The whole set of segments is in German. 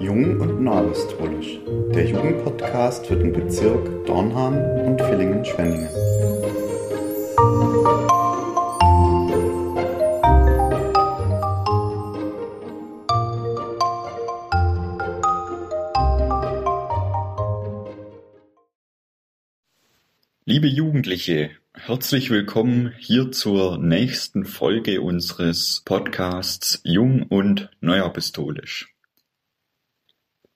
Jung und Neuapostolisch, der Jugendpodcast für den Bezirk Dornham und Villingen-Schwenningen. Liebe Jugendliche, herzlich willkommen hier zur nächsten Folge unseres Podcasts Jung und Neuapostolisch.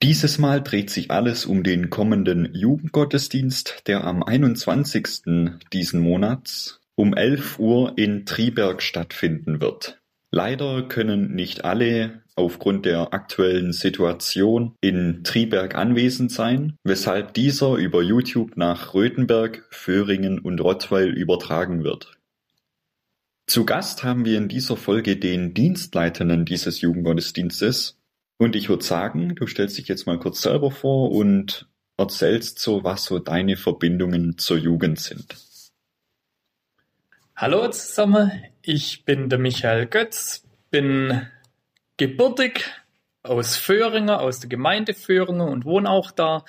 Dieses Mal dreht sich alles um den kommenden Jugendgottesdienst, der am 21. diesen Monats um 11 Uhr in Triberg stattfinden wird. Leider können nicht alle aufgrund der aktuellen Situation in Triberg anwesend sein, weshalb dieser über YouTube nach Röthenberg, Föhringen und Rottweil übertragen wird. Zu Gast haben wir in dieser Folge den Dienstleitenden dieses Jugendgottesdienstes und ich würde sagen, du stellst dich jetzt mal kurz selber vor und erzählst so, was so deine Verbindungen zur Jugend sind. Hallo zusammen, ich bin der Michael Götz, bin gebürtig aus Föhringen, aus der Gemeinde Föhringen und wohne auch da.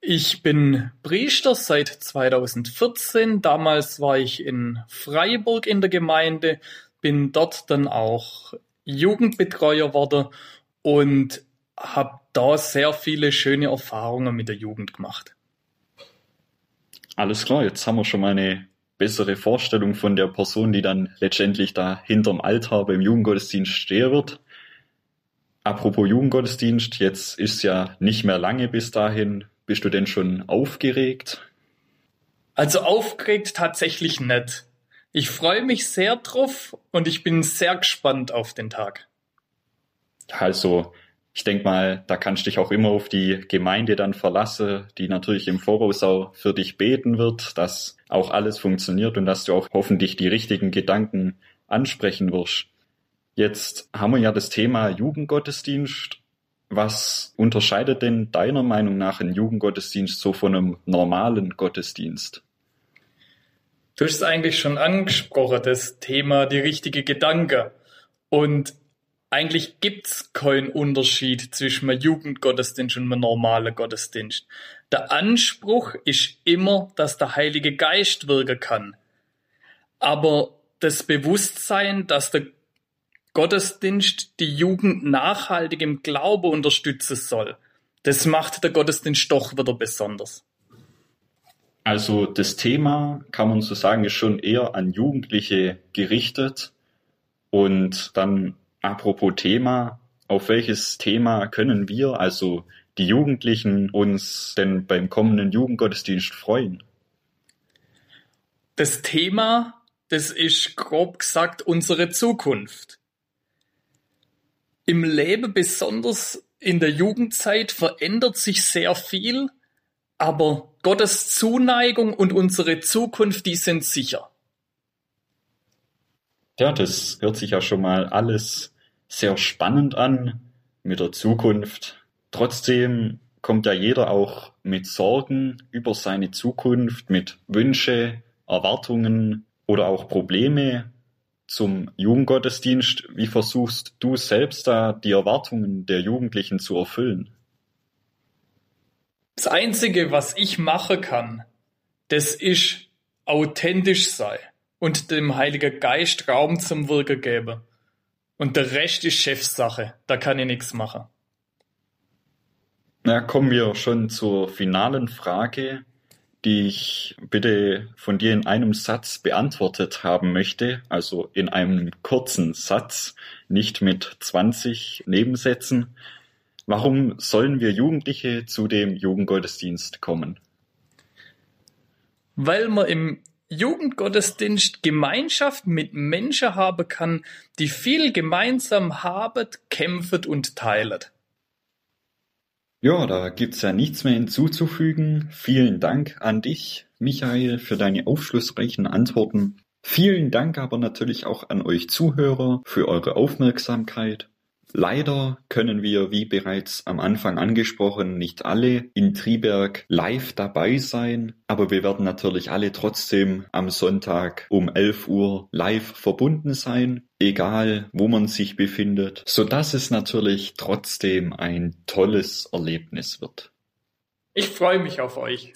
Ich bin Priester seit 2014. Damals war ich in Freiburg in der Gemeinde, bin dort dann auch Jugendbetreuer worden und habe da sehr viele schöne Erfahrungen mit der Jugend gemacht. Alles klar, jetzt haben wir schon mal eine bessere Vorstellung von der Person, die dann letztendlich da hinterm Altar beim Jugendgottesdienst stehen wird. Apropos Jugendgottesdienst, jetzt ist ja nicht mehr lange bis dahin. Bist du denn schon aufgeregt? Also aufgeregt tatsächlich nicht. Ich freue mich sehr drauf und ich bin sehr gespannt auf den Tag. Also, ich denke mal, da kannst du dich auch immer auf die Gemeinde dann verlassen, die natürlich im Voraus auch für dich beten wird, dass auch alles funktioniert und dass du auch hoffentlich die richtigen Gedanken ansprechen wirst. Jetzt haben wir ja das Thema Jugendgottesdienst. Was unterscheidet denn deiner Meinung nach ein Jugendgottesdienst so von einem normalen Gottesdienst? Du hast es eigentlich schon angesprochen, das Thema die richtige Gedanke. Und eigentlich gibt's keinen Unterschied zwischen einem Jugendgottesdienst und einem normalen Gottesdienst. Der Anspruch ist immer, dass der Heilige Geist wirken kann. Aber das Bewusstsein, dass der Gottesdienst die Jugend nachhaltig im Glaube unterstützen soll, das macht der Gottesdienst doch wieder besonders. Also das Thema, kann man so sagen, ist schon eher an Jugendliche gerichtet und dann Apropos Thema, auf welches Thema können wir, also die Jugendlichen, uns denn beim kommenden Jugendgottesdienst freuen? Das Thema, das ist grob gesagt unsere Zukunft. Im Leben, besonders in der Jugendzeit, verändert sich sehr viel, aber Gottes Zuneigung und unsere Zukunft, die sind sicher. Ja, das hört sich ja schon mal alles sehr spannend an mit der Zukunft. Trotzdem kommt ja jeder auch mit Sorgen über seine Zukunft, mit Wünsche, Erwartungen oder auch Probleme zum Jugendgottesdienst. Wie versuchst du selbst da die Erwartungen der Jugendlichen zu erfüllen? Das Einzige, was ich machen kann, das ist authentisch sein und dem Heiligen Geist Raum zum Wirken geben. Und der Rest ist Chefsache. Da kann ich nichts machen. Na, kommen wir schon zur finalen Frage, die ich bitte von dir in einem Satz beantwortet haben möchte. Also in einem kurzen Satz, nicht mit 20 Nebensätzen. Warum sollen wir Jugendliche zu dem Jugendgottesdienst kommen? Weil man im Jugendgottesdienst Gemeinschaft mit Menschen haben kann, die viel gemeinsam haben, kämpfen und teilen. Ja, da gibt's ja nichts mehr hinzuzufügen. Vielen Dank an dich, Michael, für deine aufschlussreichen Antworten. Vielen Dank aber natürlich auch an euch Zuhörer für eure Aufmerksamkeit. Leider können wir, wie bereits am Anfang angesprochen, nicht alle in Triberg live dabei sein, aber wir werden natürlich alle trotzdem am Sonntag um 11 Uhr live verbunden sein, egal wo man sich befindet, so dass es natürlich trotzdem ein tolles Erlebnis wird. Ich freue mich auf euch.